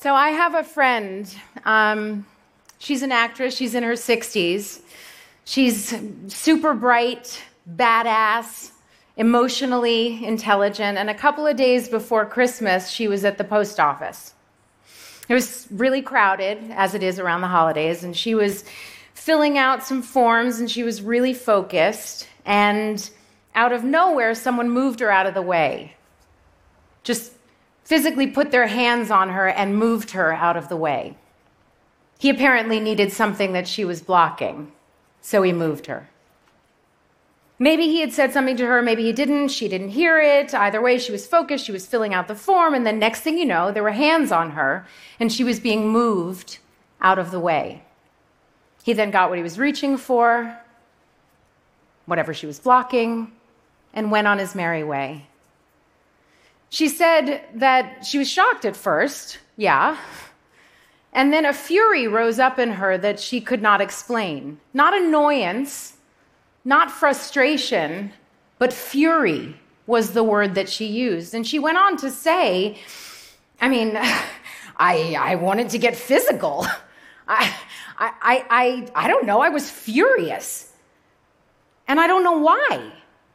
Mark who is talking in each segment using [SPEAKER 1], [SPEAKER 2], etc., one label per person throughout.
[SPEAKER 1] So I have a friend. Um, she's an actress. She's in her 60s. She's super bright, badass, emotionally intelligent. And a couple of days before Christmas, she was at the post office. It was really crowded, as it is around the holidays, and she was filling out some forms and she was really focused. And out of nowhere, someone moved her out of the way. Just physically put their hands on her and moved her out of the way. He apparently needed something that she was blocking, so he moved her. Maybe he had said something to her, maybe he didn't, she didn't hear it. Either way, she was focused, she was filling out the form, and then next thing you know, there were hands on her, and she was being moved out of the way. He then got what he was reaching for, whatever she was blocking, and went on his merry way. She said that she was shocked at first, yeah. And then a fury rose up in her that she could not explain. Not annoyance, not frustration, but fury was the word that she used. And she went on to say, I mean, I, I wanted to get physical. I, I, I, I don't know, I was furious. And I don't know why.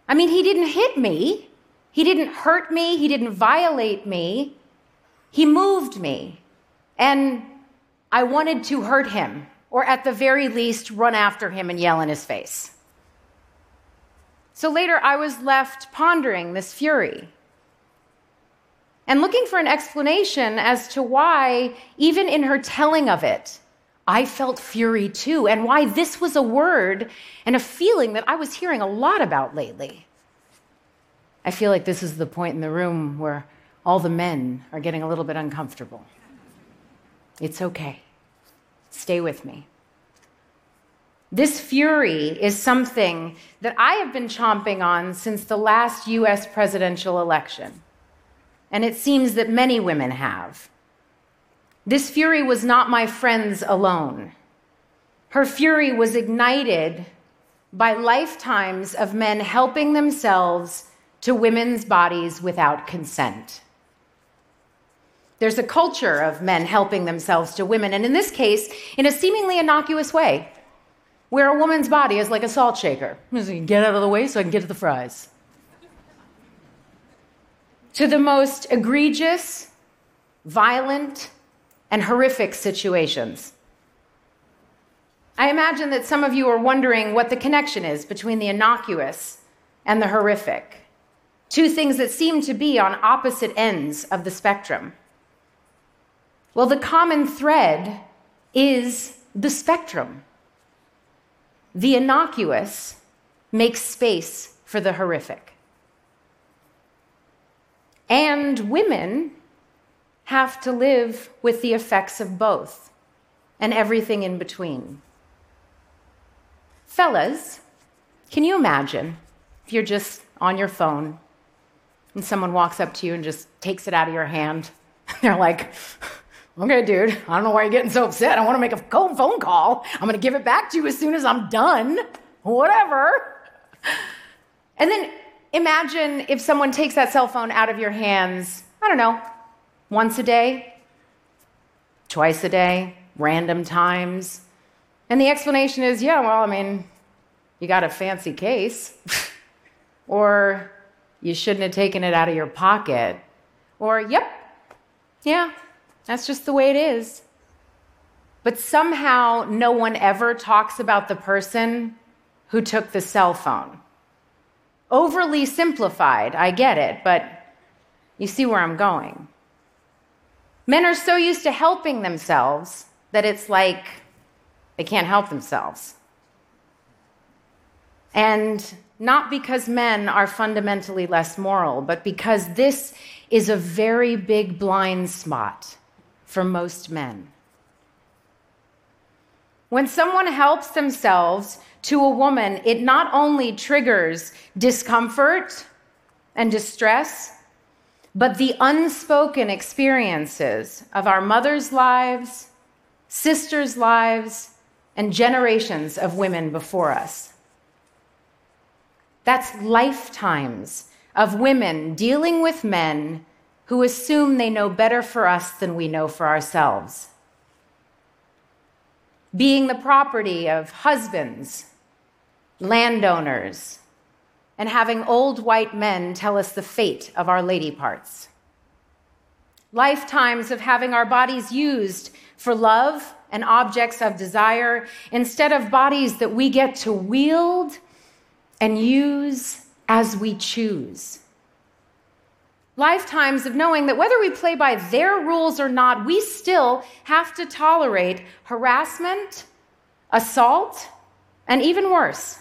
[SPEAKER 1] I mean, he didn't hit me. He didn't hurt me, he didn't violate me. He moved me. And I wanted to hurt him, or at the very least, run after him and yell in his face. So later, I was left pondering this fury and looking for an explanation as to why, even in her telling of it, I felt fury too, and why this was a word and a feeling that I was hearing a lot about lately. I feel like this is the point in the room where all the men are getting a little bit uncomfortable. It's okay. Stay with me. This fury is something that I have been chomping on since the last US presidential election. And it seems that many women have. This fury was not my friend's alone. Her fury was ignited by lifetimes of men helping themselves to women's bodies without consent. There's a culture of men helping themselves to women, and in this case, in a seemingly innocuous way, where a woman's body is like a salt shaker. Get out of the way so I can get to the fries. to the most egregious, violent, and horrific situations. I imagine that some of you are wondering what the connection is between the innocuous and the horrific two things that seem to be on opposite ends of the spectrum. Well, the common thread is the spectrum. The innocuous makes space for the horrific. And women have to live with the effects of both and everything in between. Fellas, can you imagine if you're just on your phone and someone walks up to you and just takes it out of your hand. They're like, okay, dude, I don't know why you're getting so upset. I want to make a phone call. I'm going to give it back to you as soon as I'm done. Whatever. And then imagine if someone takes that cell phone out of your hands, I don't know, once a day, twice a day, random times. And the explanation is yeah, well, I mean, you got a fancy case. or you shouldn't have taken it out of your pocket. Or, yep, yeah, that's just the way it is. But somehow no one ever talks about the person who took the cell phone. Overly simplified, I get it, but you see where I'm going. Men are so used to helping themselves that it's like they can't help themselves. And not because men are fundamentally less moral, but because this is a very big blind spot for most men. When someone helps themselves to a woman, it not only triggers discomfort and distress, but the unspoken experiences of our mothers' lives, sisters' lives, and generations of women before us. That's lifetimes of women dealing with men who assume they know better for us than we know for ourselves. Being the property of husbands, landowners, and having old white men tell us the fate of our lady parts. Lifetimes of having our bodies used for love and objects of desire instead of bodies that we get to wield and use as we choose. Lifetimes of knowing that whether we play by their rules or not, we still have to tolerate harassment, assault, and even worse,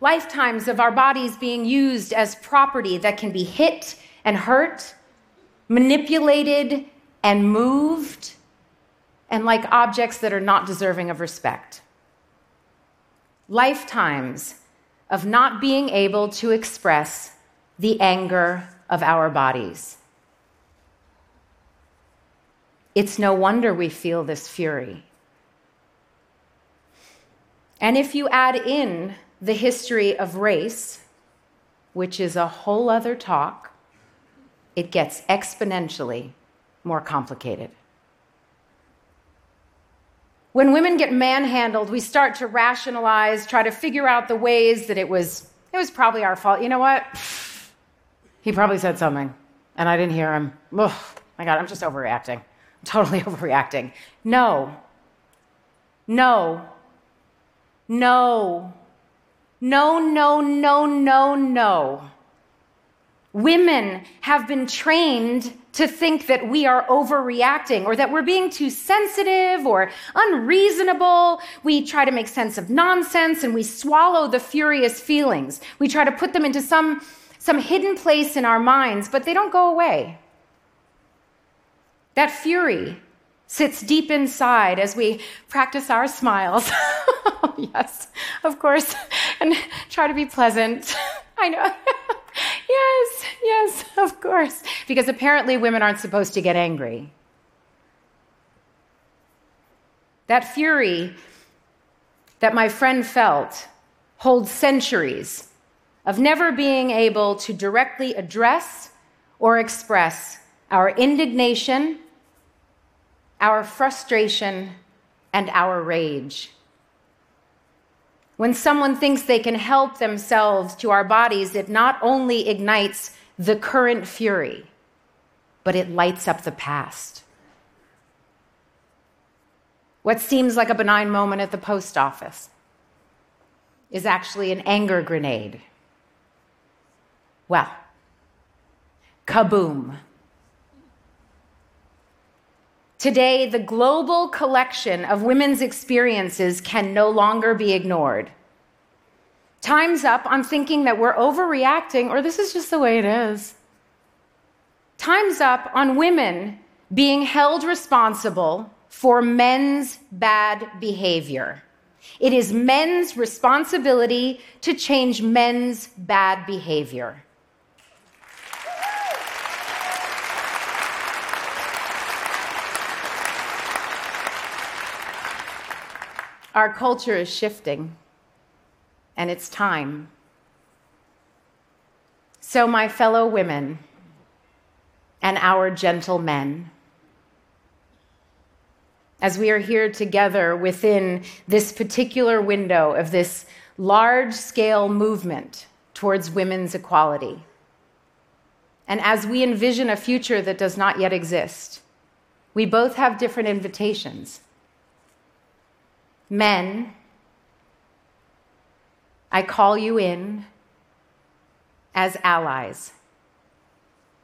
[SPEAKER 1] lifetimes of our bodies being used as property that can be hit and hurt, manipulated and moved, and like objects that are not deserving of respect. Lifetimes of not being able to express the anger of our bodies. It's no wonder we feel this fury. And if you add in the history of race, which is a whole other talk, it gets exponentially more complicated. When women get manhandled, we start to rationalize, try to figure out the ways that it was it was probably our fault. You know what? He probably said something and I didn't hear him. Oh my god, I'm just overreacting. I'm totally overreacting. No. No. No. No, no, no, no, no. Women have been trained to think that we are overreacting or that we're being too sensitive or unreasonable. We try to make sense of nonsense and we swallow the furious feelings. We try to put them into some, some hidden place in our minds, but they don't go away. That fury sits deep inside as we practice our smiles. yes, of course, and try to be pleasant. I know. Yes, of course. Because apparently women aren't supposed to get angry. That fury that my friend felt holds centuries of never being able to directly address or express our indignation, our frustration, and our rage. When someone thinks they can help themselves to our bodies, it not only ignites the current fury, but it lights up the past. What seems like a benign moment at the post office is actually an anger grenade. Well, kaboom. Today, the global collection of women's experiences can no longer be ignored. Time's up I'm thinking that we're overreacting or this is just the way it is. Time's up on women being held responsible for men's bad behavior. It is men's responsibility to change men's bad behavior. Our culture is shifting, and it's time. So, my fellow women and our gentle men, as we are here together within this particular window of this large scale movement towards women's equality, and as we envision a future that does not yet exist, we both have different invitations Men, I call you in as allies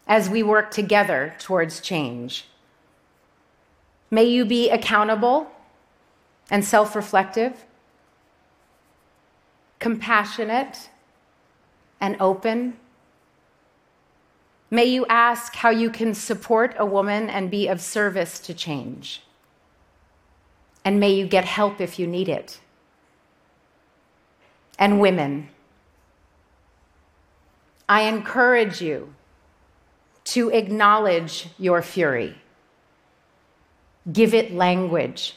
[SPEAKER 1] as we work together towards change. May you be accountable and self reflective, compassionate and open. May you ask how you can support a woman and be of service to change and may you get help if you need it. And women, I encourage you to acknowledge your fury. Give it language.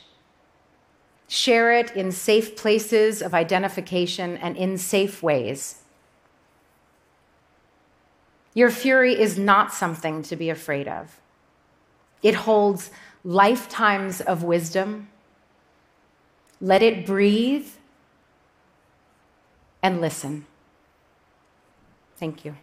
[SPEAKER 1] Share it in safe places of identification and in safe ways. Your fury is not something to be afraid of. It holds lifetimes of wisdom. Let it breathe and listen. Thank you.